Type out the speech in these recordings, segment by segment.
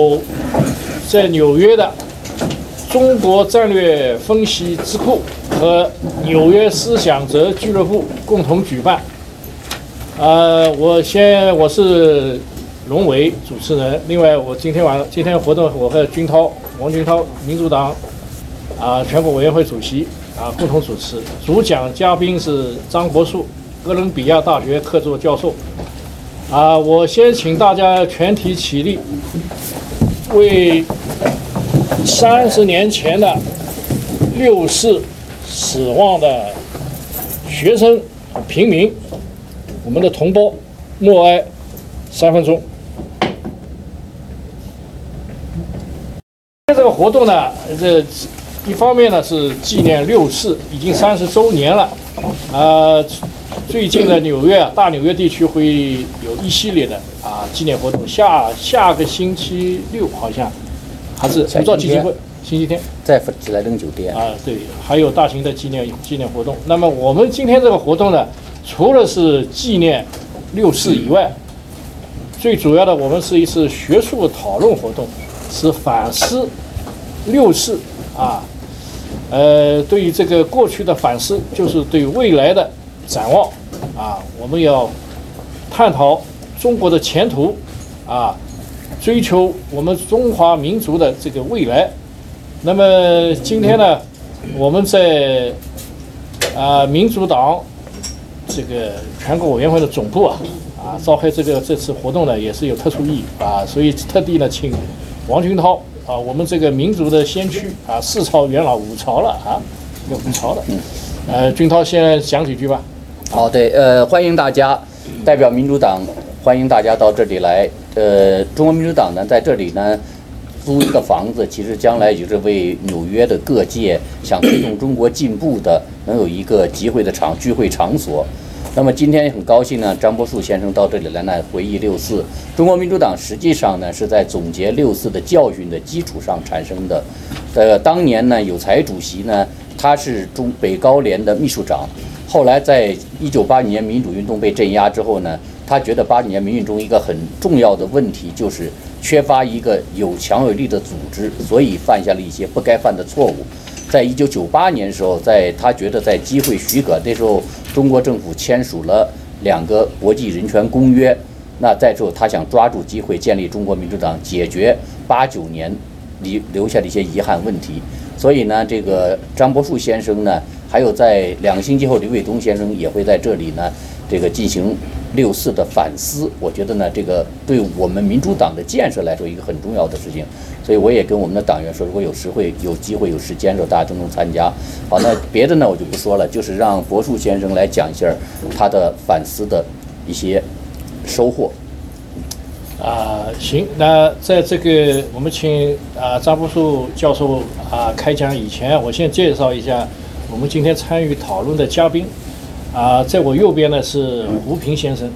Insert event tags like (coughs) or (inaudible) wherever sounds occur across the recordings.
有在纽约的中国战略分析智库和纽约思想者俱乐部共同举办。呃，我先我是龙伟主持人，另外我今天晚上今天活动我和军涛王军涛民主党啊全国委员会主席啊共同主持，主讲嘉宾是张国树，哥伦比亚大学客座教授。啊，我先请大家全体起立，为三十年前的六四死亡的学生、平民，我们的同胞默哀三分钟。这个活动呢，这一方面呢是纪念六四已经三十周年了，啊。最近的纽约啊，大纽约地区会有一系列的啊纪念活动。下下个星期六好像还是不知道基金会，星期天在紫来登酒店啊，对，还有大型的纪念纪念活动。那么我们今天这个活动呢，除了是纪念六四以外，最主要的我们是一次学术讨论活动，是反思六四啊，呃，对于这个过去的反思，就是对未来的展望。啊，我们要探讨中国的前途，啊，追求我们中华民族的这个未来。那么今天呢，我们在啊民主党这个全国委员会的总部啊，啊召开这个这次活动呢，也是有特殊意义啊，所以特地呢请王军涛啊，我们这个民族的先驱啊，四朝元老五朝了啊，有五朝了，呃，军涛先讲几句吧。好的，呃，欢迎大家代表民主党，欢迎大家到这里来。呃，中国民主党呢，在这里呢租一个房子，其实将来也是为纽约的各界想推动中国进步的，能有一个集会的场聚会场所。那么今天很高兴呢，张伯树先生到这里来呢回忆六四。中国民主党实际上呢是在总结六四的教训的基础上产生的。呃，当年呢有才主席呢，他是中北高联的秘书长。后来，在一九八九年民主运动被镇压之后呢，他觉得八九年民运中一个很重要的问题就是缺乏一个有强有力的组织，所以犯下了一些不该犯的错误。在一九九八年的时候，在他觉得在机会许可那时候，中国政府签署了两个国际人权公约，那在之后他想抓住机会建立中国民主党，解决八九年留留下的一些遗憾问题。所以呢，这个张伯树先生呢。还有在两个星期后，刘伟东先生也会在这里呢，这个进行六四的反思。我觉得呢，这个对我们民主党的建设来说，一个很重要的事情。所以我也跟我们的党员说，如果有时会、有机会、有时间的时候，大家都能参加。好，那别的呢，我就不说了，就是让柏树先生来讲一下他的反思的一些收获。啊，行，那在这个我们请啊张柏树教授啊开讲以前，我先介绍一下。我们今天参与讨论的嘉宾，啊，在我右边呢是吴平先生，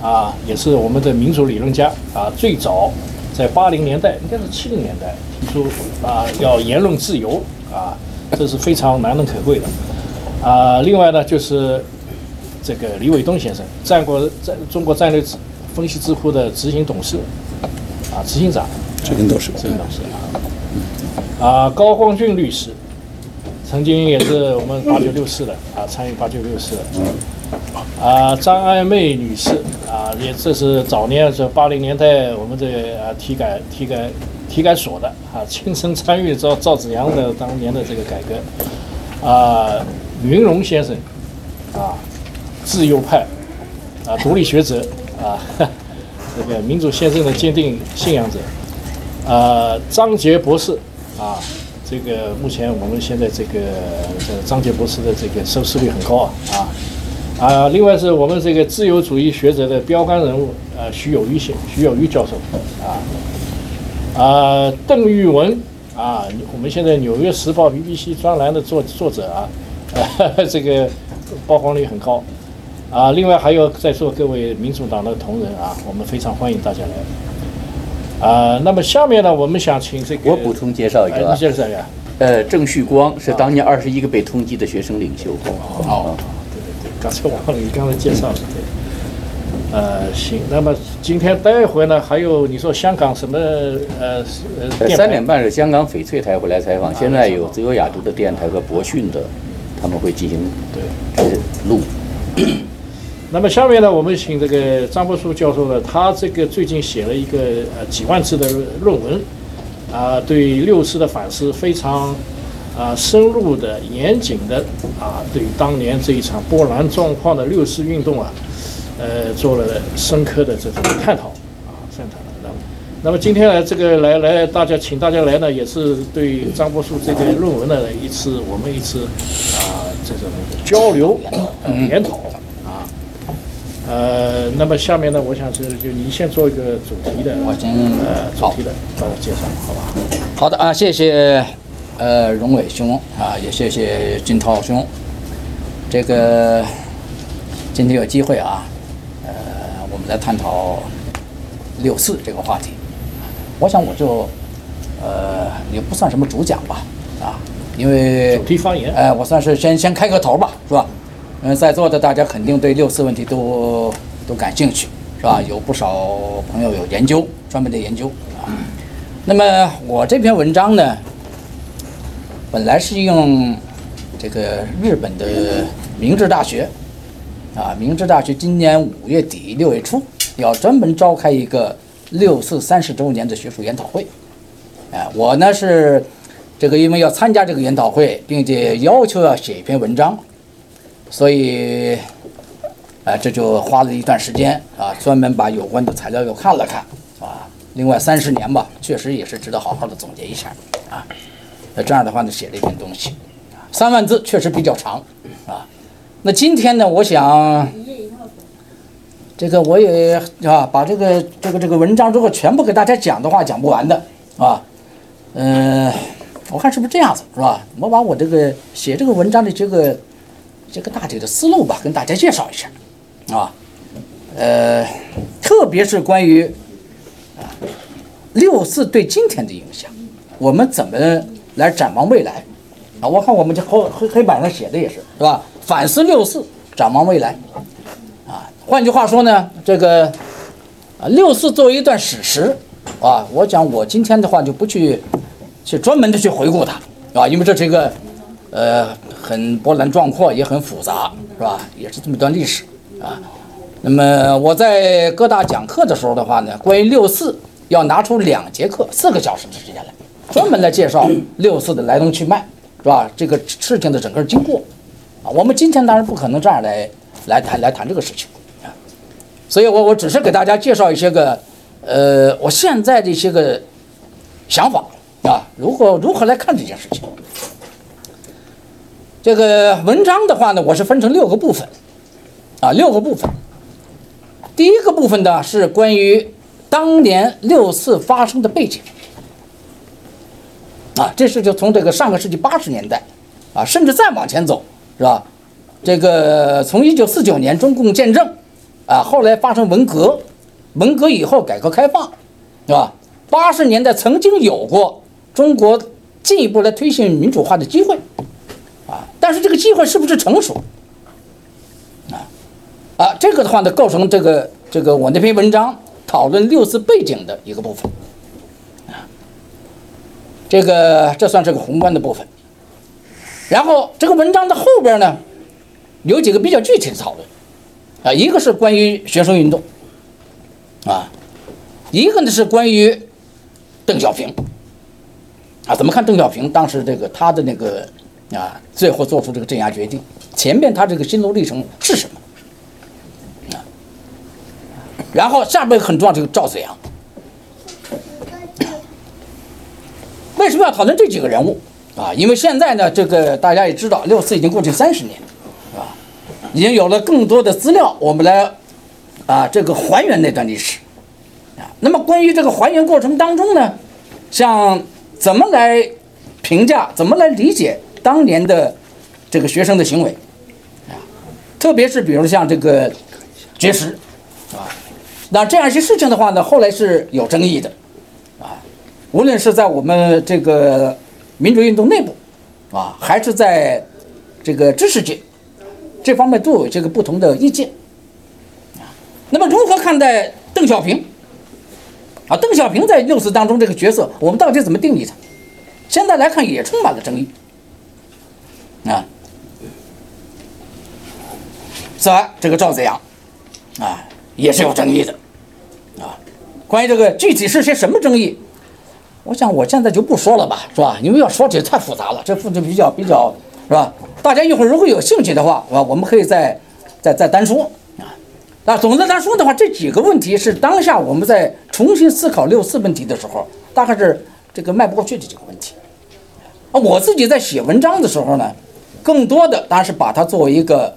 啊，也是我们的民主理论家，啊，最早在八零年代，应该是七零年代提出啊要言论自由，啊，这是非常难能可贵的，啊，另外呢就是这个李伟东先生，战国战中国战略分析智库的执行董事，啊，执行长，执行董事，执行董事啊，啊，高光俊律师。曾经也是我们八九六四的啊，参与八九六四。啊，张爱妹女士啊，也这是早年是八零年代我们这啊体改体改体改所的啊，亲身参与赵赵子阳的当年的这个改革。啊，云龙先生啊，自由派啊，独立学者啊，(laughs) 这个民主先生的坚定信仰者。啊，张杰博士啊。这个目前我们现在这个这个张杰博士的这个收视率很高啊啊啊！另外是我们这个自由主义学者的标杆人物呃徐有余先徐有余教授啊啊邓玉文啊我们现在《纽约时报》BBC 专栏的作作者啊 (laughs) 这个曝光率很高啊！另外还有在座各位民主党的同仁啊，我们非常欢迎大家来。啊，那么下面呢，我们想请这个我补充介绍一个啊，介绍一下，呃，郑旭光是当年二十一个被通缉的学生领袖。哦，对对对，刚才忘了你刚才介绍了。对呃，行，那么今天待会呢，还有你说香港什么呃呃三点半是香港翡翠台回来采访，现在有自由亚洲的电台和博讯的，他们会进行对。呃录。那么下面呢，我们请这个张伯书教授呢，他这个最近写了一个呃几万字的论文，啊、对六四的反思非常啊、深入的、严谨的啊，对当年这一场波澜壮阔的六四运动啊，呃，做了深刻的这种探讨啊，探讨。那么，那么今天呢，这个来来，大家请大家来呢，也是对张伯书这个论文的一次我们一次啊、这种交流、呃、研讨啊。呃，那么下面呢，我想是就您先做一个主题的，我先呃主题的呃介绍，好吧？好的啊，谢谢呃荣伟兄啊，也谢谢金涛兄。这个今天有机会啊，呃，我们来探讨六四这个话题。我想我就呃也不算什么主讲吧啊，因为主题发言，哎，我算是先先开个头吧，是吧？嗯，在座的大家肯定对六四问题都都感兴趣，是吧？有不少朋友有研究，专门的研究啊。那么我这篇文章呢，本来是用这个日本的明治大学啊，明治大学今年五月底六月初要专门召开一个六四三十周年的学术研讨会，哎，我呢是这个因为要参加这个研讨会，并且要求要写一篇文章，所以啊这就花了一段时间啊，专门把有关的材料又看了看啊。另外三十年吧，确实也是值得好好的总结一下啊。那这样的话呢，写了一篇东西，三万字确实比较长啊。那今天呢，我想这个我也啊，把这个这个这个文章如果全部给大家讲的话，讲不完的啊。嗯、我看是不是这样子，是吧？我把我这个写这个文章的这个这个大体的思路吧，跟大家介绍一下啊。呃，特别是关于啊六四对今天的影响，我们怎么来展望未来啊？我看我们这黑黑黑板上写的也是，是吧？反思六四，展望未来啊。换句话说呢，这个啊六四作为一段史实啊，我讲我今天的话就不去去专门的去回顾它啊，因为这是一个呃很波澜壮阔，也很复杂，是吧？也是这么一段历史啊。那么我在各大讲课的时候的话呢，关于六四要拿出两节课，四个小时的时间来，专门来介绍六四的来龙去脉，是吧？这个事情的整个经过啊。我们今天当然不可能这样来来谈来谈这个事情啊，所以我我只是给大家介绍一些个呃我现在的一些个想法啊，如何如何来看这件事情。这个文章的话呢，我是分成六个部分啊，六个部分。第一个部分呢是关于当年六四发生的背景啊，这是就从这个上个世纪八十年代啊，甚至再往前走，是吧？这个从一九四九年中共建政啊，后来发生文革，文革以后改革开放，是吧？八十年代曾经有过中国进一步来推行民主化的机会啊，但是这个机会是不是成熟？啊啊，这个的话呢，构成这个这个我那篇文章讨论六四背景的一个部分，啊，这个这算是个宏观的部分。然后这个文章的后边呢，有几个比较具体的讨论，啊，一个是关于学生运动，啊，一个呢是关于邓小平，啊，怎么看邓小平当时这个他的那个啊，最后做出这个镇压决定，前面他这个心路历程是什么？啊然后下边很重要，这个赵子阳，为什么要讨论这几个人物啊？因为现在呢，这个大家也知道，六四已经过去三十年，是吧？已经有了更多的资料，我们来啊这个还原那段历史啊。那么关于这个还原过程当中呢，像怎么来评价，怎么来理解当年的这个学生的行为啊？特别是比如像这个绝食。啊那这样一些事情的话呢，后来是有争议的，啊，无论是在我们这个民主运动内部，啊，还是在这个知识界，这方面都有这个不同的意见，啊，那么如何看待邓小平？啊，邓小平在六四当中这个角色，我们到底怎么定义他？现在来看也充满了争议。啊，此外，这个赵子阳，啊，也是有争议的。啊，关于这个具体是些什么争议，我想我现在就不说了吧，是吧？因为要说起来太复杂了，这复杂比较比较，是吧？大家一会儿如果有兴趣的话，啊，我们可以再再再单说啊。那总的来说的话，这几个问题是当下我们在重新思考六四问题的时候，大概是这个迈不过去的几个问题。啊，我自己在写文章的时候呢，更多的当然是把它作为一个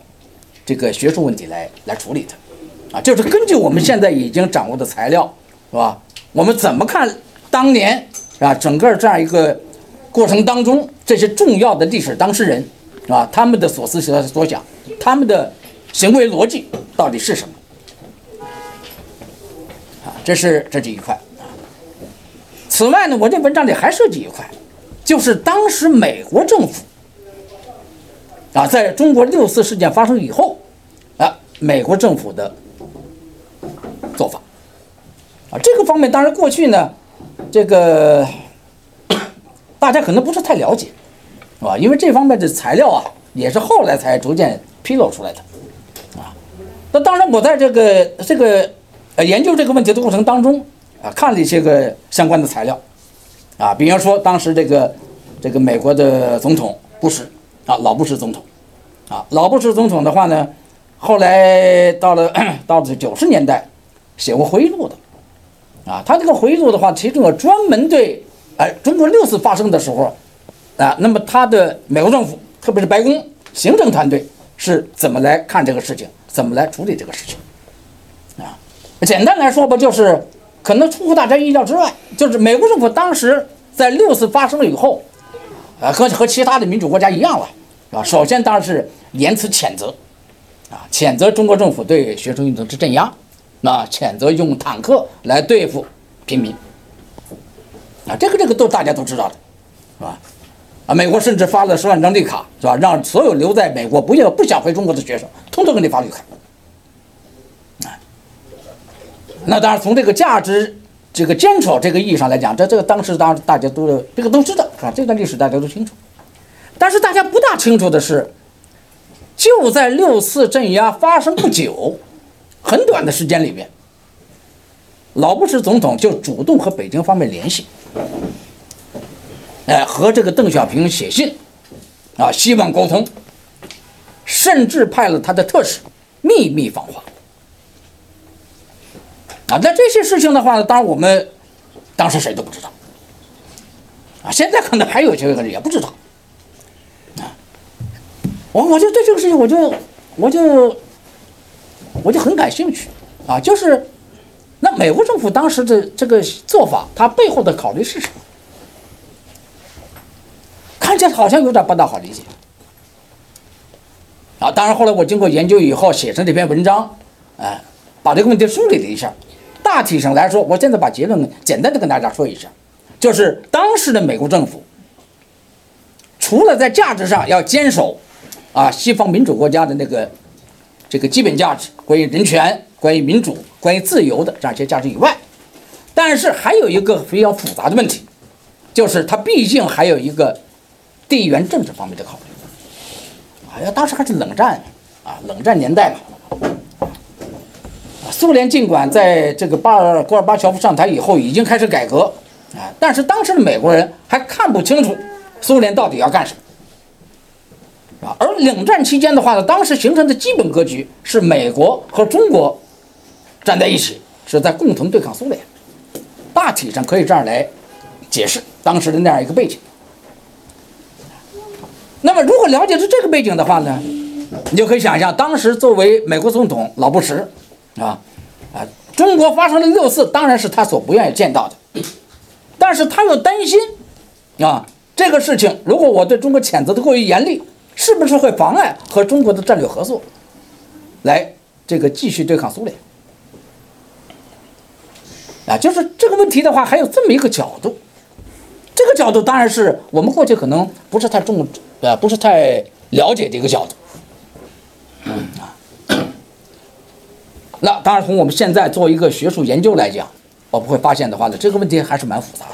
这个学术问题来来处理它，啊，就是根据我们现在已经掌握的材料，是吧？我们怎么看当年啊整个这样一个过程当中这些重要的历史当事人，啊，他们的所思所所想，他们的行为逻辑到底是什么？啊，这是这是一块。此外呢，我这文章里还涉及一块，就是当时美国政府啊，在中国六四事件发生以后，啊，美国政府的做法啊，这个方面当然过去呢，这个 (coughs) 大家可能不是太了解，是吧？因为这方面的材料啊，也是后来才逐渐披露出来的，啊。那当然，我在这个这个呃研究这个问题的过程当中啊，看了一些个相关的材料，啊，比方说当时这个这个美国的总统布什啊，老布什总统，啊，老布什总统的话呢，后来到了到了九十年代，写过回忆录的，啊，他这个回忆录的话，其中有专门对哎中国六次发生的时候，啊，那么他的美国政府，特别是白宫行政团队是怎么来看这个事情，怎么来处理这个事情，啊，简单来说吧，就是可能出乎大家意料之外，就是美国政府当时在六次发生了以后，啊，和和其他的民主国家一样了，是吧？首先当然是言辞谴责，啊，谴责中国政府对学生运动之镇压，那谴责用坦克来对付平民，啊，这个这个都大家都知道的，是吧？啊，美国甚至发了十万张绿卡，是吧？让所有留在美国不要不想回中国的学生，通通给你发绿卡。啊，那当然从这个价值、这个坚守这个意义上来讲，这这个当时当大家都这个都知道，啊，这段历史大家都清楚。但是大家不大清楚的是，就在六四镇压发生不久，很短的时间里面，老布什总统就主动和北京方面联系。哎，和这个邓小平写信，啊，希望沟通，甚至派了他的特使秘密访华。啊，那这些事情的话，当然我们当时谁都不知道，啊，现在可能还有些人也不知道，啊，我我就对这个事情，我就我就我就很感兴趣，啊，就是那美国政府当时的这个做法，它背后的考虑是什么？看起来好像有点不大好理解，啊，当然后来我经过研究以后写成这篇文章，哎，把这个问题梳理了一下，大体上来说，我现在把结论简单的跟大家说一下，就是当时的美国政府，除了在价值上要坚守，啊，西方民主国家的那个这个基本价值，关于人权、关于民主、关于自由的这样一些价值以外，但是还有一个比较复杂的问题，就是它毕竟还有一个。地缘政治方面的考虑，好像当时还是冷战啊，冷战年代嘛。苏联尽管在这个巴尔戈尔巴乔夫上台以后已经开始改革啊，但是当时的美国人还看不清楚苏联到底要干什么啊。而冷战期间的话呢，当时形成的基本格局是美国和中国站在一起，是在共同对抗苏联。大体上可以这样来解释当时的那样一个背景。那么，如果了解是这个背景的话呢，你就可以想象，当时作为美国总统老布什，啊，啊，中国发生了六四，当然是他所不愿意见到的，但是他又担心，啊，这个事情如果我对中国谴责的过于严厉，是不是会妨碍和中国的战略合作，来这个继续对抗苏联？啊，就是这个问题的话，还有这么一个角度，这个角度当然是我们过去可能不是太重。呃，不是太了解的一个角度。嗯，那当然，从我们现在做一个学术研究来讲，我们会发现的话呢，这个问题还是蛮复杂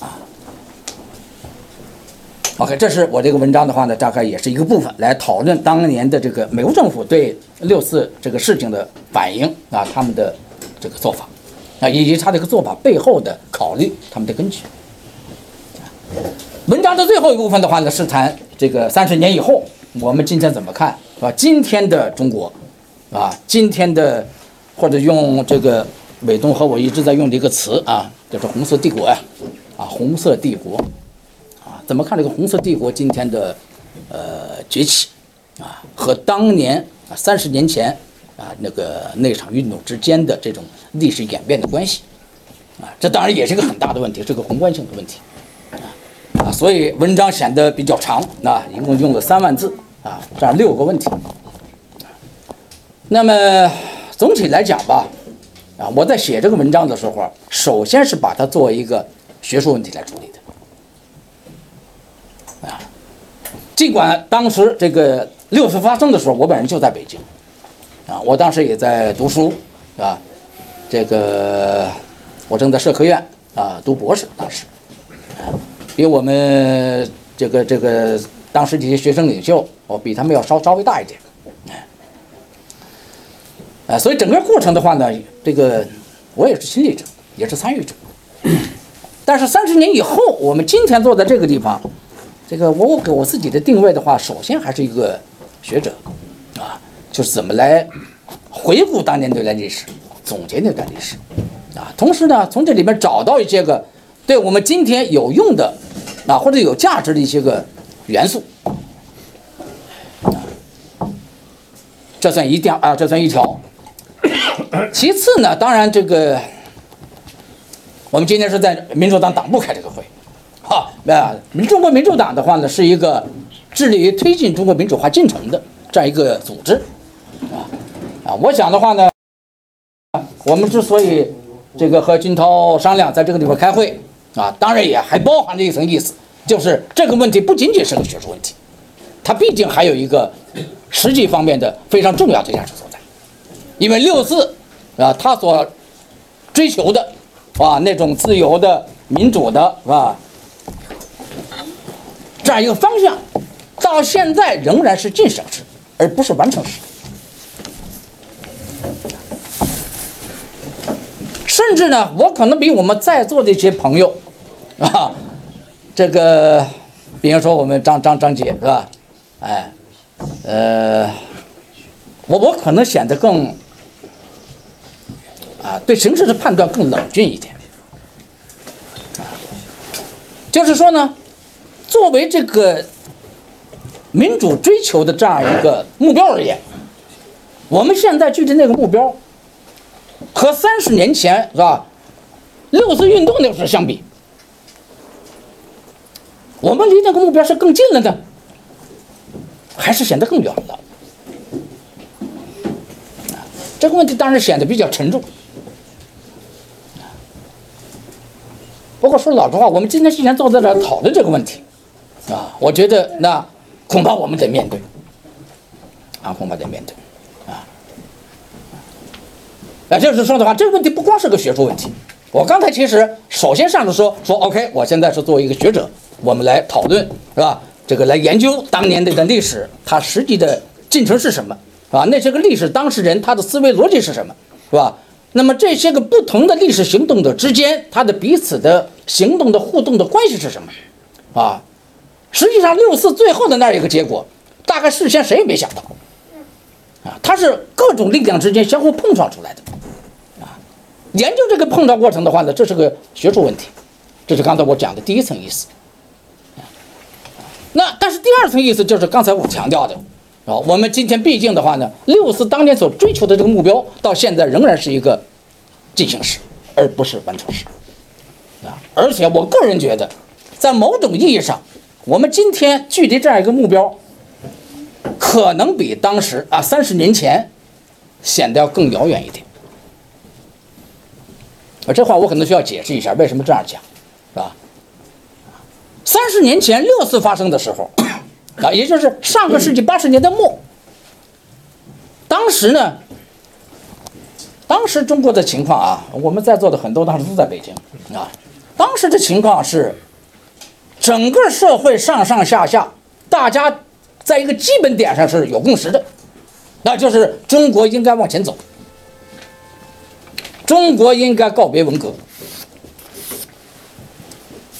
的，啊。OK，这是我这个文章的话呢，大概也是一个部分来讨论当年的这个美国政府对六四这个事情的反应啊，他们的这个做法啊，以及他这个做法背后的考虑，他们的根据。文章的最后一部分的话呢，是谈这个三十年以后我们今天怎么看，是吧？今天的中国，啊，今天的或者用这个伟东和我一直在用的一个词啊，叫做“红色帝国”呀，啊，红色帝国。啊怎么看这个红色帝国今天的呃崛起啊，和当年啊三十年前啊那个那场运动之间的这种历史演变的关系啊，这当然也是一个很大的问题，是个宏观性的问题啊啊，所以文章显得比较长啊，一共用了三万字啊，这样六个问题。那么总体来讲吧，啊，我在写这个文章的时候，首先是把它作为一个学术问题来处理的。啊尽管当时这个六四发生的时候，我本人就在北京，啊，我当时也在读书，啊？这个我正在社科院啊读博士，当时，比我们这个这个当时这些学生领袖，我比他们要稍稍微大一点，哎，所以整个过程的话呢，这个我也是亲历者，也是参与者。但是三十年以后，我们今天坐在这个地方。这个我我给我自己的定位的话，首先还是一个学者，啊，就是怎么来回顾当年那段历史，总结那段历史，啊，同时呢，从这里面找到一些个对我们今天有用的，啊或者有价值的一些个元素，这算一条啊，这算一条。其次呢，当然这个我们今天是在民主党党部开这个会。哈，那中国民主党的话呢，是一个致力于推进中国民主化进程的这样一个组织，啊啊，我想的话呢，我们之所以这个和军涛商量在这个地方开会，啊，当然也还包含着一层意思，就是这个问题不仅仅是个学术问题，它毕竟还有一个实际方面的非常重要的价值所在，因为六四啊，他所追求的啊那种自由的、民主的，是吧？这样一个方向，到现在仍然是进行时，而不是完成时。甚至呢，我可能比我们在座的一些朋友，啊，这个，比如说我们张张张姐是吧？哎，呃，我我可能显得更，啊，对形势的判断更冷峻一点。啊就是说呢。作为这个民主追求的这样一个目标而言，我们现在距离那个目标和三十年前是吧六四运动那时候相比，我们离那个目标是更近了呢，还是显得更远了？这个问题当然显得比较沉重。不过说老实话，我们今天既然坐在这儿讨论这个问题。啊，我觉得那恐怕我们得面对，啊，恐怕得面对，啊，那，就是说的话，这个问题不光是个学术问题。我刚才其实首先上来说说，OK，我现在是作为一个学者，我们来讨论，是吧？这个来研究当年的历史，它实际的进程是什么，是吧？那些个历史当事人他的思维逻辑是什么，是吧？那么这些个不同的历史行动者之间，他的彼此的行动的互动的关系是什么，啊？实际上，六四最后的那一个结果，大概事先谁也没想到，啊，它是各种力量之间相互碰撞出来的，啊，研究这个碰撞过程的话呢，这是个学术问题，这是刚才我讲的第一层意思，那但是第二层意思就是刚才我强调的，啊，我们今天毕竟的话呢，六四当年所追求的这个目标，到现在仍然是一个进行时，而不是完成时，啊，而且我个人觉得，在某种意义上。我们今天距离这样一个目标，可能比当时啊三十年前显得要更遥远一点。啊，这话我可能需要解释一下，为什么这样讲，是吧？三十年前六四发生的时候，啊，也就是上个世纪八十年代末，当时呢，当时中国的情况啊，我们在座的很多当时都在北京啊。当时的情况是，整个社会上上下下，大家在一个基本点上是有共识的，那就是中国应该往前走，中国应该告别文革，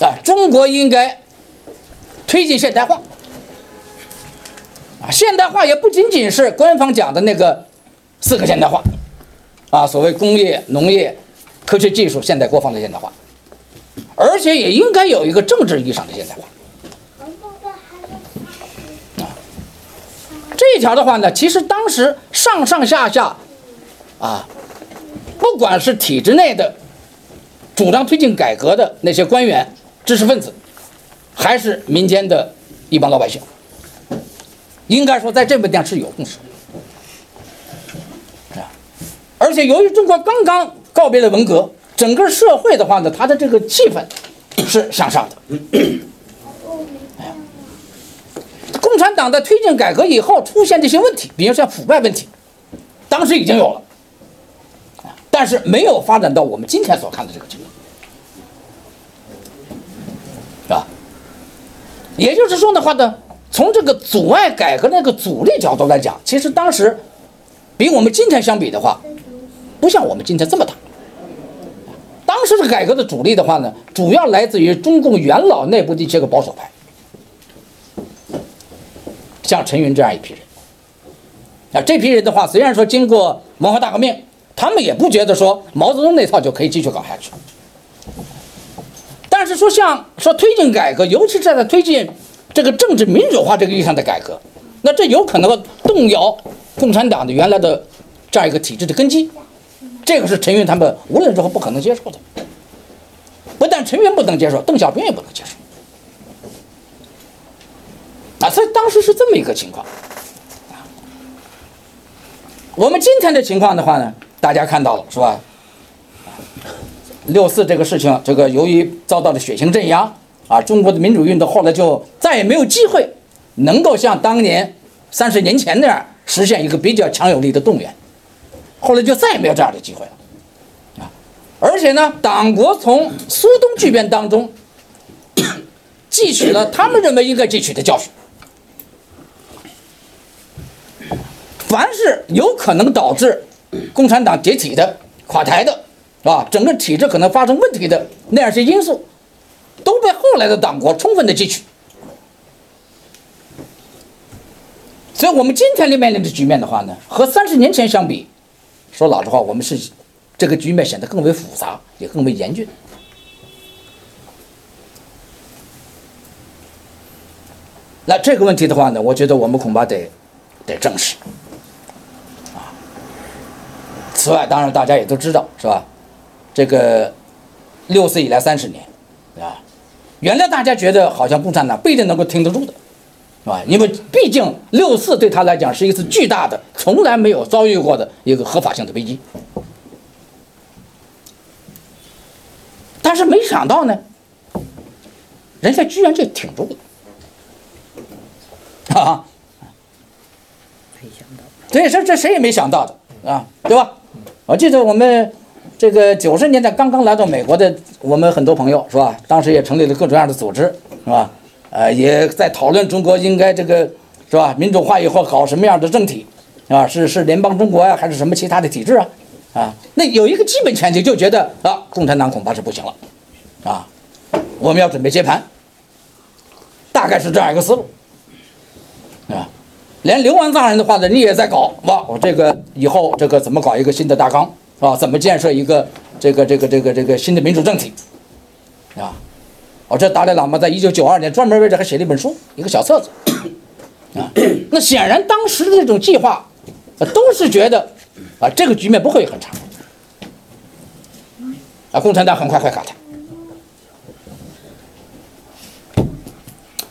啊，中国应该推进现代化。啊，现代化也不仅仅是官方讲的那个四个现代化。啊，所谓工业、农业、科学技术、现代国防的现代化，而且也应该有一个政治意义上的现代化。啊，这一条的话呢，其实当时上上下下，啊，不管是体制内的主张推进改革的那些官员、知识分子，还是民间的一帮老百姓，应该说在这个点是有共识。而且由于中国刚刚告别了文革，整个社会的话呢，它的这个气氛是向上的。共产党在推进改革以后出现这些问题，比如像腐败问题，当时已经有了，但是没有发展到我们今天所看的这个情况，是吧？也就是说的话呢，从这个阻碍改革那个阻力角度来讲，其实当时比我们今天相比的话。不像我们今天这么大。当时的改革的主力的话呢，主要来自于中共元老内部的一些个保守派，像陈云这样一批人。啊，这批人的话，虽然说经过文化大革命，他们也不觉得说毛泽东那套就可以继续搞下去。但是说像说推进改革，尤其是在推进这个政治民主化这个意义上的改革，那这有可能动摇共产党的原来的这样一个体制的根基。这个是陈云他们无论如何不可能接受的，不但陈云不能接受，邓小平也不能接受，啊，所以当时是这么一个情况，我们今天的情况的话呢，大家看到了是吧？六四这个事情，这个由于遭到了血腥镇压，啊，中国的民主运动后来就再也没有机会能够像当年三十年前那样实现一个比较强有力的动员。后来就再也没有这样的机会了，啊！而且呢，党国从苏东剧变当中汲取了他们认为应该汲取的教训。凡是有可能导致共产党解体的、垮台的，是吧？整个体制可能发生问题的那样些因素，都被后来的党国充分的汲取。所以，我们今天的面临的局面的话呢，和三十年前相比。说老实话，我们是这个局面显得更为复杂，也更为严峻。那这个问题的话呢，我觉得我们恐怕得得正视啊。此外，当然大家也都知道，是吧？这个六四以来三十年，啊，原来大家觉得好像共产党不一定能够挺得住的。是吧？因为毕竟六四对他来讲是一次巨大的、从来没有遭遇过的一个合法性的危机。但是没想到呢，人家居然就挺住了，(laughs) 啊！没想到，这这这谁也没想到的啊，对吧？我记得我们这个九十年代刚刚来到美国的我们很多朋友是吧？当时也成立了各种各样的组织是吧？呃，也在讨论中国应该这个是吧？民主化以后搞什么样的政体，啊，是是联邦中国呀，还是什么其他的体制啊？啊，那有一个基本前提，就觉得啊，共产党恐怕是不行了，啊，我们要准备接盘，大概是这样一个思路，啊，连流亡藏人的话呢，你也在搞哇，我这个以后这个怎么搞一个新的大纲啊？怎么建设一个这个这个这个这个新的民主政体，啊？哦，这达赖喇嘛在一九九二年专门为这还写了一本书，一个小册子，啊，那显然当时的这种计划，都是觉得，啊，这个局面不会很长，啊，共产党很快会垮台。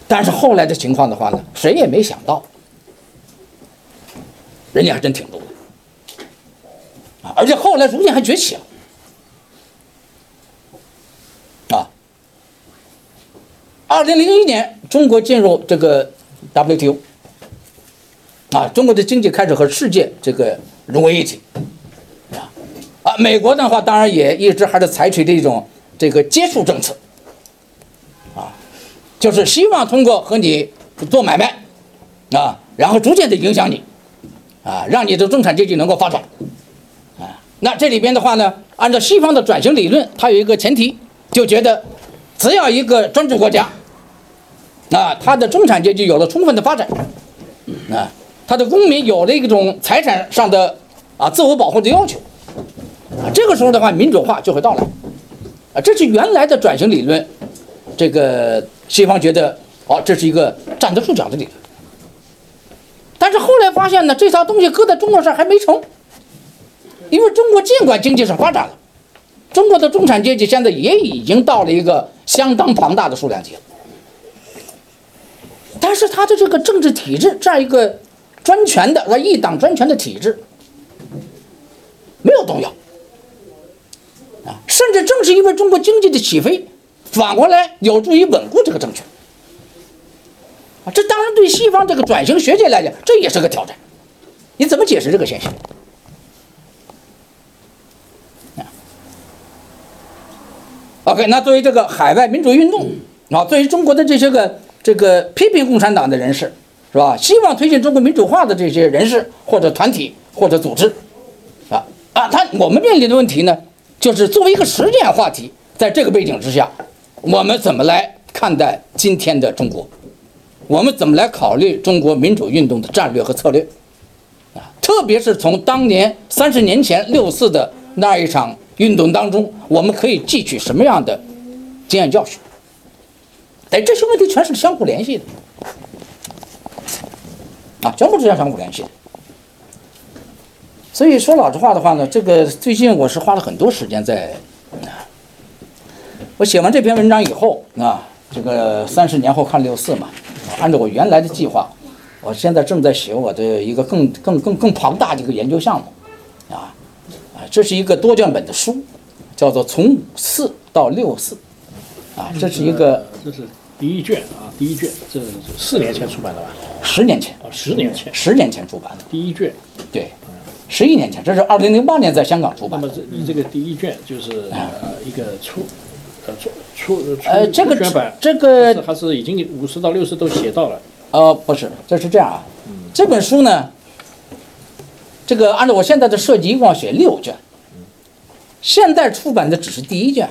但是后来的情况的话呢，谁也没想到，人家还真挺住了，啊，而且后来逐渐还崛起了。啊二零零一年，中国进入这个 WTO，啊，中国的经济开始和世界这个融为一体，啊，美国的话，当然也一直还是采取这种这个接触政策，啊，就是希望通过和你做买卖，啊，然后逐渐的影响你，啊，让你的中产阶级能够发展，那这里边的话呢，按照西方的转型理论，它有一个前提，就觉得只要一个专制国家，那它的中产阶级有了充分的发展，啊，它的公民有了一种财产上的啊自我保护的要求。啊，这个时候的话，民主化就会到来，啊，这是原来的转型理论，这个西方觉得，哦，这是一个站得住脚的理论。但是后来发现呢，这套东西搁在中国上还没成，因为中国尽管经济上发展了，中国的中产阶级现在也已经到了一个相当庞大的数量级了，但是他的这个政治体制这样一个专权的、呃一党专权的体制没有动摇。啊，甚至正是因为中国经济的起飞，反过来有助于稳固这个政权。啊，这当然对西方这个转型学界来讲，这也是个挑战。你怎么解释这个现象？，OK，那作为这个海外民主运动啊，作为中国的这些个这个批评共产党的人士，是吧？希望推进中国民主化的这些人士或者团体或者组织，啊啊，他我们面临的问题呢？就是作为一个实践话题，在这个背景之下，我们怎么来看待今天的中国？我们怎么来考虑中国民主运动的战略和策略？啊，特别是从当年三十年前六四的那一场运动当中，我们可以汲取什么样的经验教训？哎，这些问题全是相互联系的，啊，全部是相互联系的。所以说老实话的话呢，这个最近我是花了很多时间在，啊，我写完这篇文章以后啊，这个三十年后看六四嘛，按照我原来的计划，我现在正在写我的一个更更更更庞大的一个研究项目，啊，这是一个多卷本的书，叫做《从五四到六四》，啊，这是一个这是第一卷啊，第一卷，这是四年前出版的吧？十年前，啊，十年前十年前出版的，第一卷。对，十一年前，这是二零零八年在香港出版那么。这你这个第一卷就是呃一个初呃初初初呃这个初卷版，这个还是还是已经五十到六十都写到了。呃，不是，这是这样啊。这本书呢，这个按照我现在的设计，一共要写六卷。现在出版的只是第一卷，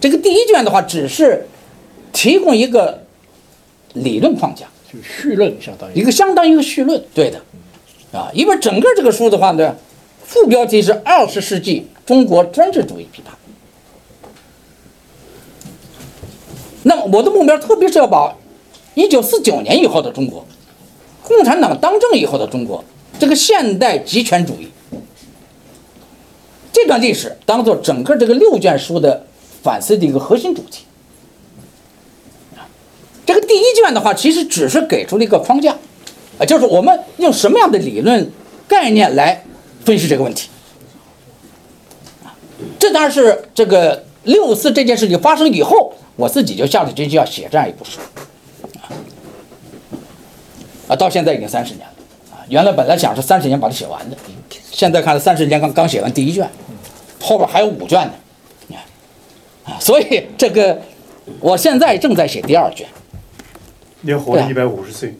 这个第一卷的话，只是提供一个理论框架，就绪论相当于一个相当于一个绪论，对的，啊，因为整个这个书的话呢，副标题是二十世纪中国专制主义批判。那么我的目标，特别是要把一九四九年以后的中国，共产党当政以后的中国，这个现代极权主义这段历史，当做整个这个六卷书的反思的一个核心主题。这个第一卷的话，其实只是给出了一个框架，啊，就是我们用什么样的理论概念来分析这个问题。这当然是这个六四这件事情发生以后，我自己就下了决心要写这样一部书。啊，到现在已经三十年了，原来本来想是三十年把它写完的，现在看了三十年刚刚写完第一卷，后边还有五卷呢，你看，啊，所以这个我现在正在写第二卷。你要活到一百五十岁，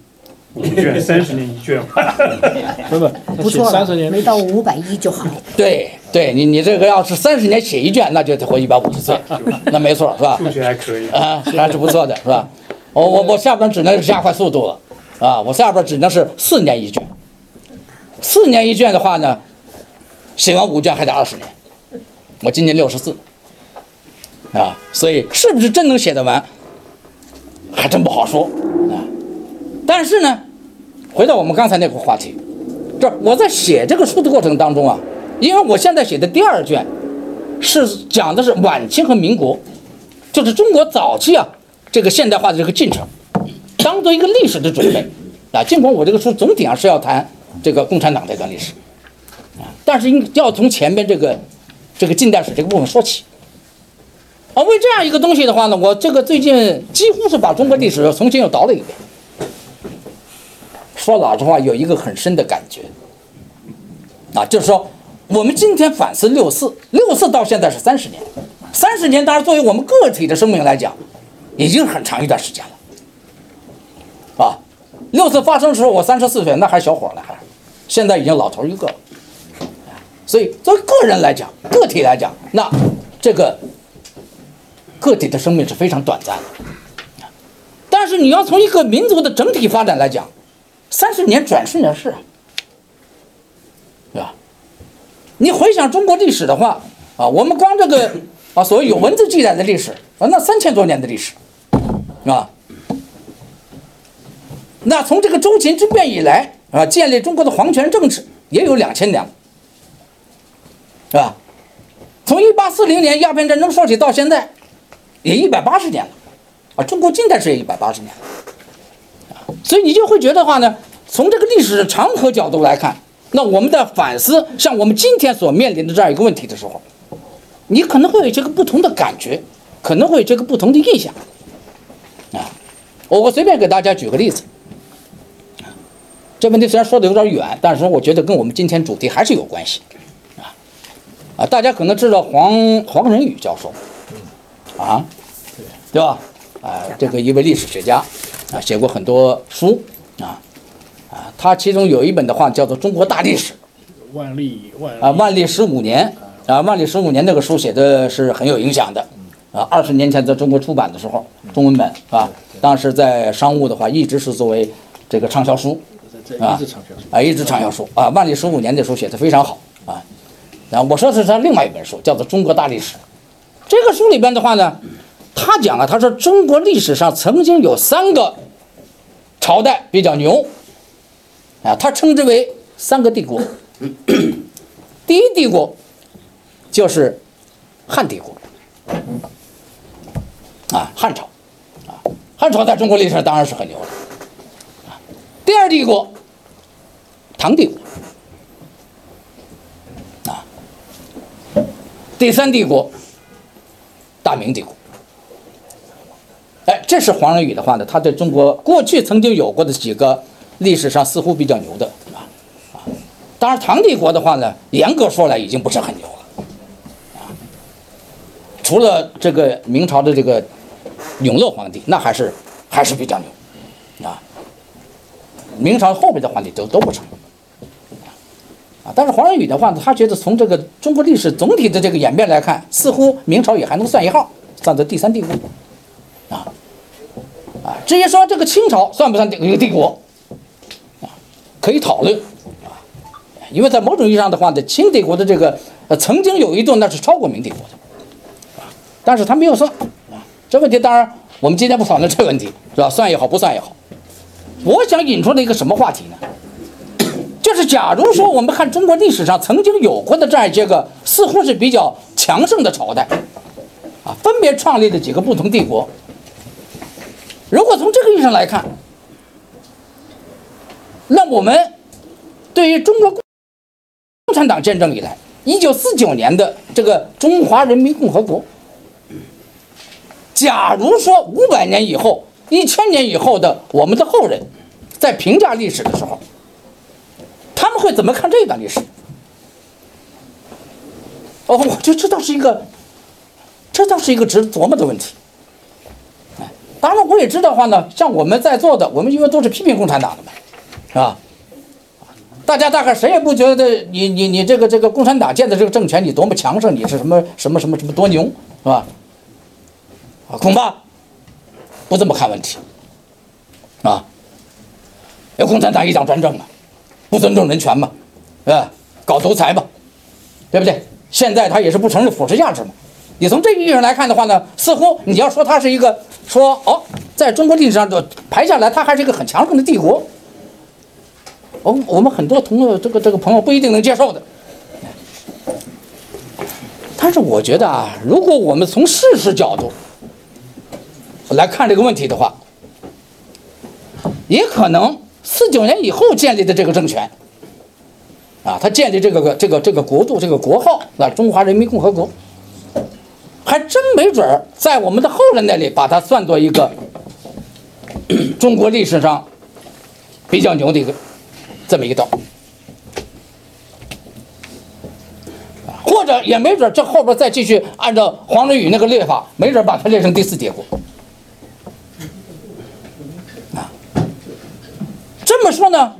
五卷三十年一卷，(laughs) 不不，不错，三十年没到五百一就好。对，对你你这个要是三十年写一卷，那就得活一百五十岁，那没错是吧？数学还可以。啊，还是不错的，是吧？我我我下边只能是加快速度了，啊，我下边只能是四年一卷，四年一卷的话呢，写完五卷还得二十年，我今年六十四，啊，所以是不是真能写得完，还真不好说啊。但是呢，回到我们刚才那个话题，这我在写这个书的过程当中啊，因为我现在写的第二卷是讲的是晚清和民国，就是中国早期啊这个现代化的这个进程，当做一个历史的准备啊。尽管我这个书总体上是要谈这个共产党这段历史啊，但是应要从前面这个这个近代史这个部分说起。啊，为这样一个东西的话呢，我这个最近几乎是把中国历史重新又倒了一遍。说老实话，有一个很深的感觉啊，就是说我们今天反思六四，六四到现在是三十年，三十年当然作为我们个体的生命来讲，已经很长一段时间了，啊，六四发生的时候我三十四岁，那还小伙呢，还，现在已经老头一个，所以作为个人来讲，个体来讲，那这个个体的生命是非常短暂的，但是你要从一个民族的整体发展来讲，三十年转瞬的事，对吧？你回想中国历史的话，啊，我们光这个啊，所谓有文字记载的历史啊，那三千多年的历史，啊，那从这个周秦之变以来啊，建立中国的皇权政治也有两千年了，是吧？从一八四零年鸦片战争说起到现在，也一百八十年了，啊，中国近代史也一百八十年了，所以你就会觉得话呢，从这个历史长河角度来看。那我们在反思像我们今天所面临的这样一个问题的时候，你可能会有这个不同的感觉，可能会有这个不同的印象。啊，我我随便给大家举个例子。这问题虽然说的有点远，但是我觉得跟我们今天主题还是有关系。啊啊，大家可能知道黄黄仁宇教授，啊，对吧？啊，这个一位历史学家，啊，写过很多书，啊。啊，他其中有一本的话叫做《中国大历史》，万历万啊，万历十五年啊，万历十五年那个书写的是很有影响的，啊，二十年前在中国出版的时候，中文本啊，当时在商务的话一直是作为这个畅销书，啊，一直畅销书啊，一直畅销书啊，万历十五年的书写的非常好啊，然后，我说的是他另外一本书叫做《中国大历史》，这个书里边的话呢，他讲了，他说中国历史上曾经有三个朝代比较牛。啊，他称之为三个帝国。(clears throat) 第一帝国就是汉帝国，啊，汉朝，啊，汉朝在中国历史上当然是很牛的。第二帝国，唐帝国，啊，第三帝国，大明帝国。哎，这是黄仁宇的话呢，他对中国过去曾经有过的几个。历史上似乎比较牛的啊啊，当然唐帝国的话呢，严格说来已经不是很牛了啊。除了这个明朝的这个永乐皇帝，那还是还是比较牛。明朝后边的皇帝都都不成啊。但是黄仁宇的话呢，他觉得从这个中国历史总体的这个演变来看，似乎明朝也还能算一号，算在第三帝国啊啊。至于说这个清朝算不算一个帝国？啊可以讨论啊，因为在某种意义上的话呢，清帝国的这个呃曾经有一度那是超过明帝国的啊，但是他没有算啊。这问题当然我们今天不讨论这个问题是吧？算也好，不算也好。我想引出了一个什么话题呢？(coughs) 就是假如说我们看中国历史上曾经有过的这样一些个似乎是比较强盛的朝代啊，分别创立的几个不同帝国，如果从这个意义上来看。那我们对于中国共产党建政以来，一九四九年的这个中华人民共和国，假如说五百年以后、一千年以后的我们的后人，在评价历史的时候，他们会怎么看这段历史？哦，我就这倒是一个，这倒是一个值得琢磨的问题。当然我也知道话呢，像我们在座的，我们因为都是批评共产党的嘛。是吧？大家大概谁也不觉得你你你这个这个共产党建的这个政权你多么强盛，你是什么什么什么什么多牛，是吧？啊，恐怕不这么看问题，啊，要共产党一党专政嘛，不尊重人权嘛，啊？搞独裁嘛，对不对？现在他也是不承认普世价值嘛。你从这个意义上来看的话呢，似乎你要说他是一个说哦，在中国历史上的排下来，他还是一个很强盛的帝国。我我们很多同这个这个朋友不一定能接受的，但是我觉得啊，如果我们从事实角度来看这个问题的话，也可能四九年以后建立的这个政权，啊，他建立这个个这个这个国度这个国号啊，中华人民共和国，还真没准儿在我们的后人那里把它算作一个 (clears throat) 中国历史上比较牛的一个。这么一个道，者也没准这后边再继续按照黄仁宇那个列法，没准把它列成第四帝国。啊，这么说呢，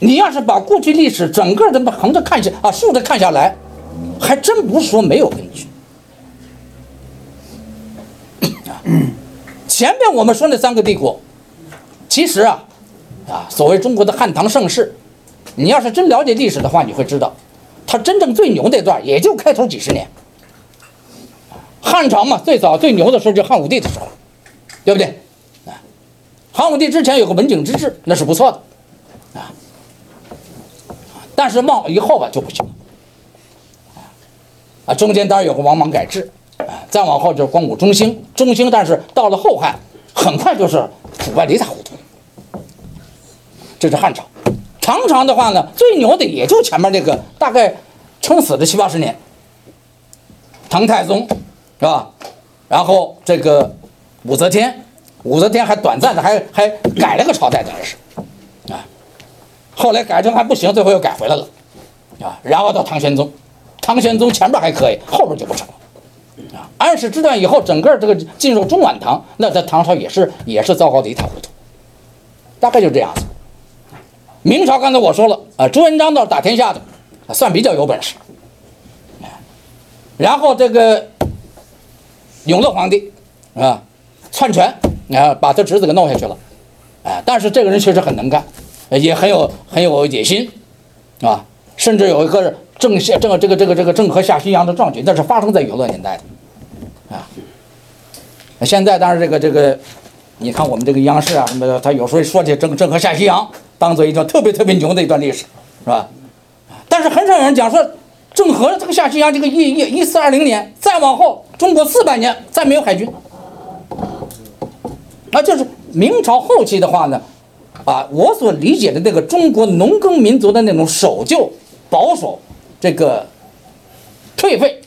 你要是把过去历史整个的横着看下啊，竖着看下来，还真不是说没有根据。前面我们说那三个帝国，其实啊，啊，所谓中国的汉唐盛世，你要是真了解历史的话，你会知道，它真正最牛那段也就开头几十年。汉朝嘛，最早最牛的时候就汉武帝的时候，对不对？汉武帝之前有个文景之治，那是不错的，啊，但是往以后吧就不行，啊，中间当然有个王莽改制，啊，再往后就是光武中兴，中兴，但是到了后汉，很快就是腐败的一塌糊涂。这是汉朝，唐朝的话呢，最牛的也就前面那个大概撑死了七八十年，唐太宗是吧？然后这个武则天，武则天还短暂的还还改了个朝代，等于是啊，后来改成还不行，最后又改回来了啊。然后到唐玄宗，唐玄宗前边还可以，后边就不成了。啊，安史之乱以后，整个这个进入中晚唐，那在唐朝也是也是糟糕的一塌糊涂，大概就这样子。明朝刚才我说了啊，朱元璋倒是打天下的，算比较有本事。然后这个永乐皇帝啊，篡权啊，把他侄子给弄下去了，哎，但是这个人确实很能干，也很有很有野心，啊，甚至有一个郑下郑这个这个这个郑和下西洋的壮举，那是发生在永乐年代的，啊，现在当然这个这个，你看我们这个央视啊什么的，他有时候说起郑郑和下西洋，当做一段特别特别牛的一段历史，是吧？但是很少有人讲说。郑和这个下西洋，这个一一一四二零年，再往后，中国四百年再没有海军，啊，就是明朝后期的话呢，啊，我所理解的那个中国农耕民族的那种守旧、保守，这个退废，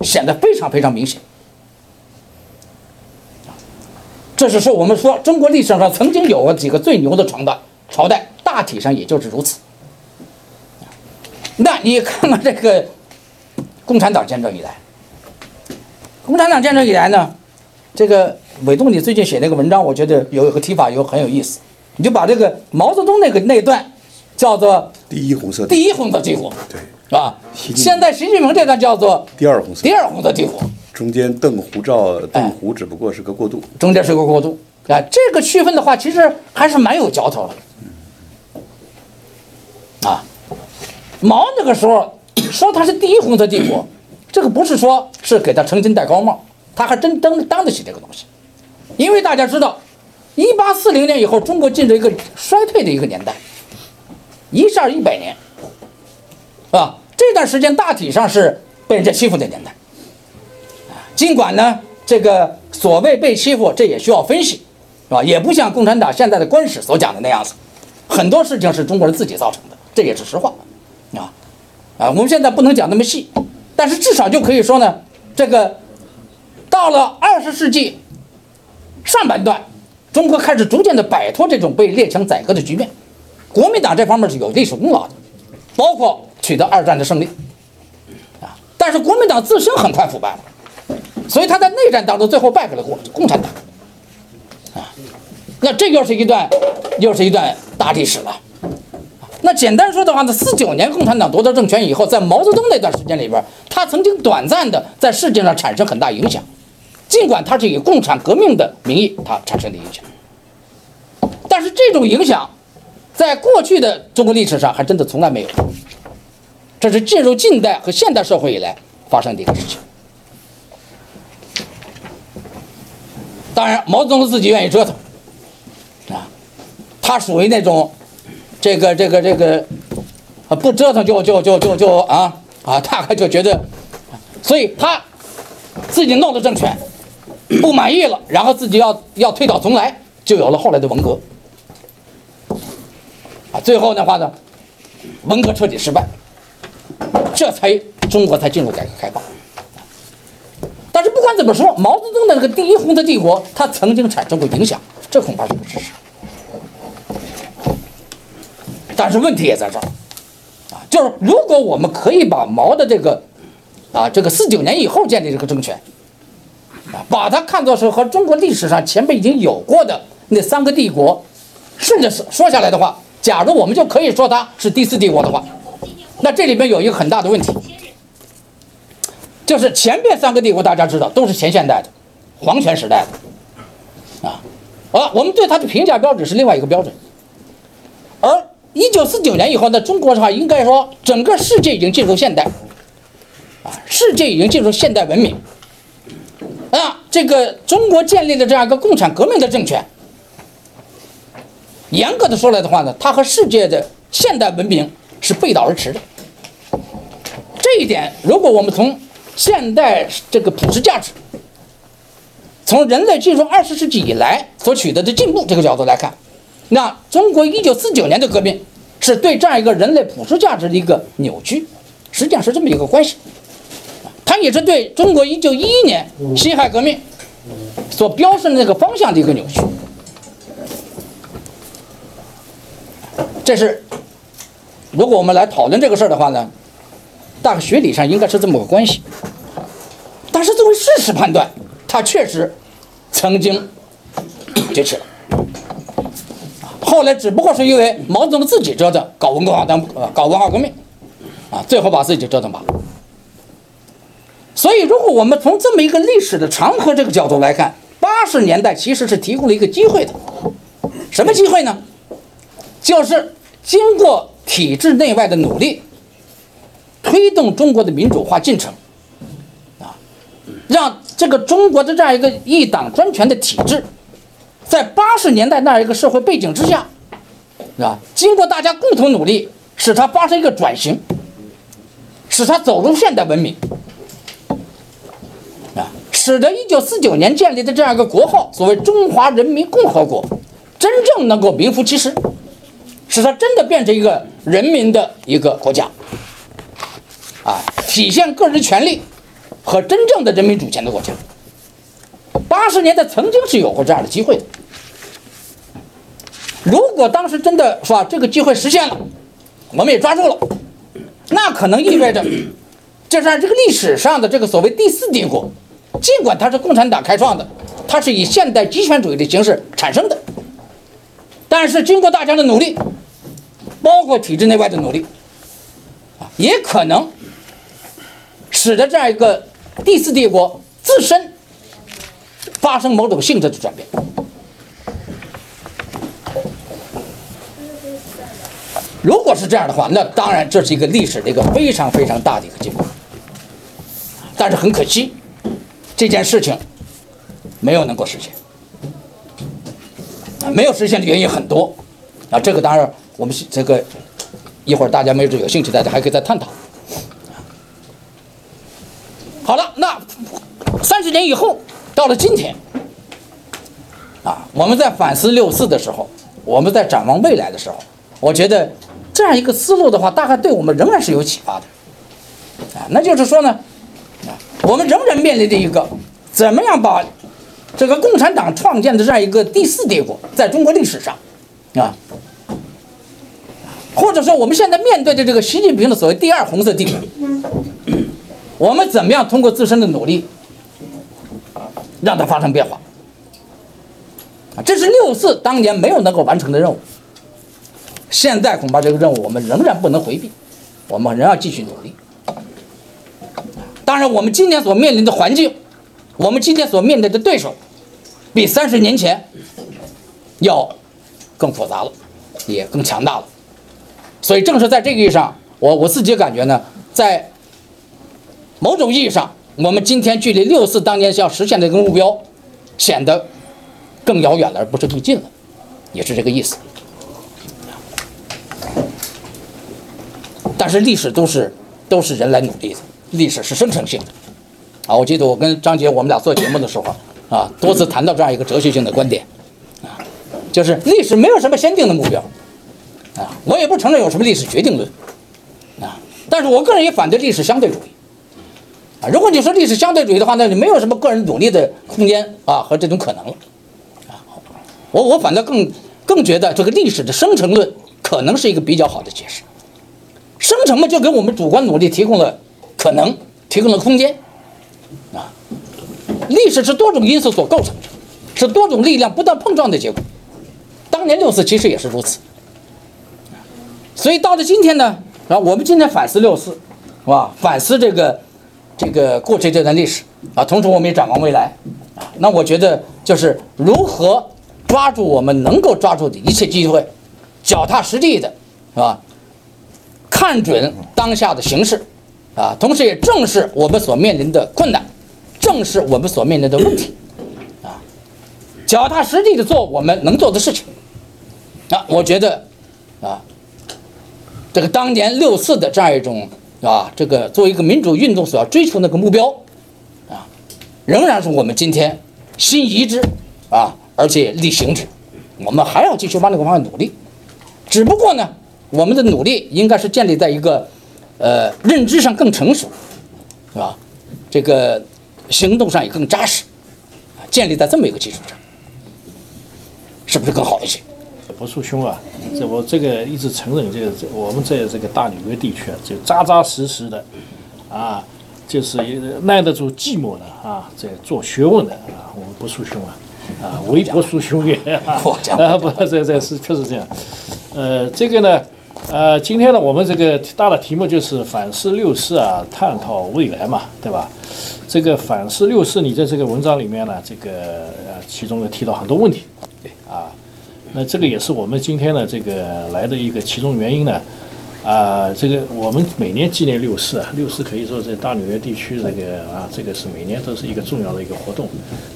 显得非常非常明显。这是说我们说中国历史上曾经有过几个最牛的朝代，朝代大体上也就是如此。那你看看这个共产党建政以来，共产党建政以来呢，这个伟东你最近写那个文章，我觉得有一个提法有很有意思，你就把这个毛泽东那个那段叫做第一红色第一红色帝国，对，是吧？现在习近平这段叫做第二红色第二红色帝国，中间邓胡赵邓胡只不过是个过渡，中间是个过渡啊。这个区分的话，其实还是蛮有嚼头的啊。毛那个时候 (clears throat) 说他是第一红色帝国，这个不是说是给他称金戴高帽，他还真当当得起这个东西。因为大家知道，一八四零年以后，中国进入一个衰退的一个年代，一下一百年，啊？这段时间大体上是被人家欺负的年代。尽管呢，这个所谓被欺负，这也需要分析，是吧？也不像共产党现在的官史所讲的那样子，很多事情是中国人自己造成的，这也是实话。啊，啊，我们现在不能讲那么细，但是至少就可以说呢，这个到了二十世纪上半段，中国开始逐渐的摆脱这种被列强宰割的局面，国民党这方面是有历史功劳的，包括取得二战的胜利，啊，但是国民党自身很快腐败了，所以他在内战当中最后败给了共共产党，啊，那这又是一段又是一段大历史了。那简单说的话呢，四九年共产党夺得政权以后，在毛泽东那段时间里边，他曾经短暂的在世界上产生很大影响，尽管他是以共产革命的名义他产生的影响，但是这种影响，在过去的中国历史上还真的从来没有，这是进入近代和现代社会以来发生的一个事情。当然，毛泽东自己愿意折腾，啊，他属于那种。这个这个这个，啊，不折腾就就就就就啊啊，大概就觉得，所以他自己弄的政权不满意了，然后自己要要推倒重来，就有了后来的文革。啊，最后的话呢，文革彻底失败，这才中国才进入改革开放。但是不管怎么说，毛泽东的那个第一红色帝国，他曾经产生过影响，这恐怕是个事实。但是问题也在这儿，啊，就是如果我们可以把毛的这个啊这个四九年以后建立这个政权，把它看作是和中国历史上前辈已经有过的那三个帝国，顺着说说下来的话，假如我们就可以说它是第四帝国的话，那这里边有一个很大的问题，就是前面三个帝国大家知道都是前现代的，皇权时代的，啊，啊，我们对它的评价标准是另外一个标准，而一九四九年以后呢，中国的话应该说整个世界已经进入现代，啊，世界已经进入现代文明，啊，这个中国建立的这样一个共产革命的政权，严格的说来的话呢，它和世界的现代文明是背道而驰的。这一点，如果我们从现代这个普世价值，从人类进入二十世纪以来所取得的进步这个角度来看，那中国一九四九年的革命是对这样一个人类普世价值的一个扭曲，实际上是这么一个关系。它也是对中国一九一一年辛亥革命所标示的那个方向的一个扭曲。这是如果我们来讨论这个事儿的话呢，大概学理上应该是这么个关系。但是作为事实判断，它确实曾经决起了。后来只不过是因为毛泽东自己折腾，搞文化当搞文化革命，啊，最后把自己折腾罢了。所以，如果我们从这么一个历史的长河这个角度来看，八十年代其实是提供了一个机会的。什么机会呢？就是经过体制内外的努力，推动中国的民主化进程，啊，让这个中国的这样一个一党专权的体制，在八十年代那样一个社会背景之下，是吧？经过大家共同努力，使它发生一个转型，使它走入现代文明。使得一九四九年建立的这样一个国号，所谓中华人民共和国，真正能够名副其实，使它真的变成一个人民的一个国家，啊，体现个人权利和真正的人民主权的国家。八十年代曾经是有过这样的机会的，如果当时真的是吧，这个机会实现了，我们也抓住了，那可能意味着，这是这个历史上的这个所谓第四帝国。尽管它是共产党开创的，它是以现代极权主义的形式产生的，但是经过大家的努力，包括体制内外的努力，啊，也可能使得这样一个第四帝国自身发生某种性质的转变。如果是这样的话，那当然这是一个历史的一个非常非常大的一个进步，但是很可惜。这件事情没有能够实现，没有实现的原因很多，啊，这个当然我们这个一会儿大家没准有兴趣，大家还可以再探讨。好了，那三十年以后到了今天，啊，我们在反思六四的时候，我们在展望未来的时候，我觉得这样一个思路的话，大概对我们仍然是有启发的，啊，那就是说呢。我们仍然面临着一个，怎么样把这个共产党创建的这样一个第四帝国，在中国历史上，啊，或者说我们现在面对的这个习近平的所谓第二红色帝国，我们怎么样通过自身的努力，让它发生变化？啊，这是六四当年没有能够完成的任务，现在恐怕这个任务我们仍然不能回避，我们仍要继续努力。当然，我们今天所面临的环境，我们今天所面对的对手，比三十年前要更复杂了，也更强大了。所以，正是在这个意义上，我我自己感觉呢，在某种意义上，我们今天距离六四当年要实现的一个目标，显得更遥远了，而不是更近了，也是这个意思。但是，历史都是都是人来努力的。历史是生成性的，啊，我记得我跟张杰我们俩做节目的时候，啊，多次谈到这样一个哲学性的观点，啊，就是历史没有什么先定的目标，啊，我也不承认有什么历史决定论，啊，但是我个人也反对历史相对主义，啊，如果你说历史相对主义的话，那就没有什么个人努力的空间啊和这种可能了，啊，我我反倒更更觉得这个历史的生成论可能是一个比较好的解释。生成嘛，就给我们主观努力提供了可能，提供了空间。啊，历史是多种因素所构成，是多种力量不断碰撞的结果。当年六四其实也是如此。所以到了今天呢，啊，我们今天反思六四，是吧？反思这个这个过去这段历史啊，同时我们也展望未来。那我觉得就是如何抓住我们能够抓住的一切机会，脚踏实地的，是吧？看准当下的形势，啊，同时也正视我们所面临的困难，正视我们所面临的问题，啊，脚踏实地的做我们能做的事情，啊，我觉得，啊，这个当年六四的这样一种啊，这个作为一个民主运动所要追求那个目标，啊，仍然是我们今天心仪之啊，而且力行之，我们还要继续往那个方向努力，只不过呢。我们的努力应该是建立在一个，呃，认知上更成熟，是吧？这个行动上也更扎实，建立在这么一个基础上，是不是更好一些？博叔兄啊，这我这个一直承认，这个这我们在这个大纽约地区啊，就扎扎实实的，啊，就是耐得住寂寞的啊，在做学问的啊，我们博叔兄啊，啊，为博叔兄也啊，(laughs) 啊 (laughs) 不，这这是确实这样，呃，这个呢。呃，今天呢，我们这个大的题目就是反思六四啊，探讨未来嘛，对吧？这个反思六四，你在这个文章里面呢，这个呃，其中呢提到很多问题，对啊，那这个也是我们今天呢这个来的一个其中原因呢。啊，这个我们每年纪念六四啊，六四可以说在大纽约地区这个啊，这个是每年都是一个重要的一个活动。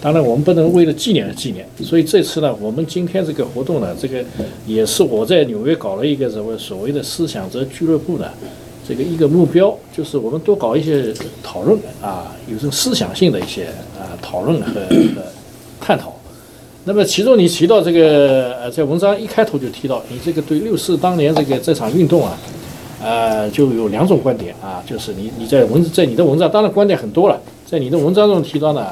当然，我们不能为了纪念而纪念，所以这次呢，我们今天这个活动呢，这个也是我在纽约搞了一个什么所谓的思想者俱乐部的这个一个目标，就是我们多搞一些讨论啊，有这种思想性的一些啊讨论和和探讨。那么其中你提到这个呃，在文章一开头就提到你这个对六四当年这个这场运动啊。呃，就有两种观点啊，就是你你在文字在你的文章，当然观点很多了，在你的文章中提到呢，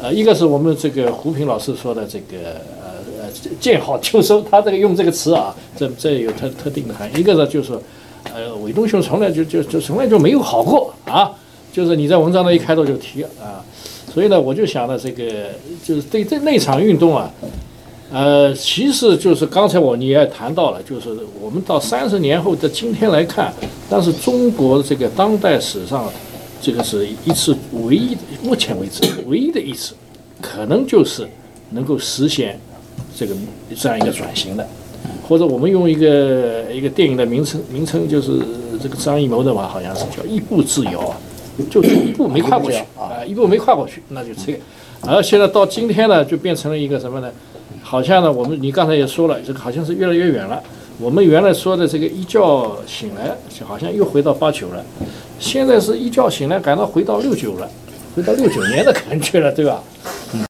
呃，一个是我们这个胡平老师说的这个呃呃见好就收，他这个用这个词啊，这这有特特定的含义。一个呢就是，呃，韦东雄从来就就就从来就没有好过啊，就是你在文章的一开头就提啊，所以呢，我就想呢，这个就是对这那场运动啊。呃，其实就是刚才我你也谈到了，就是我们到三十年后的今天来看，但是中国这个当代史上，这个是一次唯一的，目前为止唯一的一次，可能就是能够实现这个这样一个转型的，或者我们用一个一个电影的名称名称，就是这个张艺谋的嘛，好像是叫一步之遥就，就一步没跨过去啊，一步没跨过去，那就这个，而现在到今天呢，就变成了一个什么呢？好像呢，我们你刚才也说了，这个好像是越来越远了。我们原来说的这个一觉醒来，好像又回到八九了。现在是一觉醒来，感到回到六九了，回到六九年的感觉了，对吧？嗯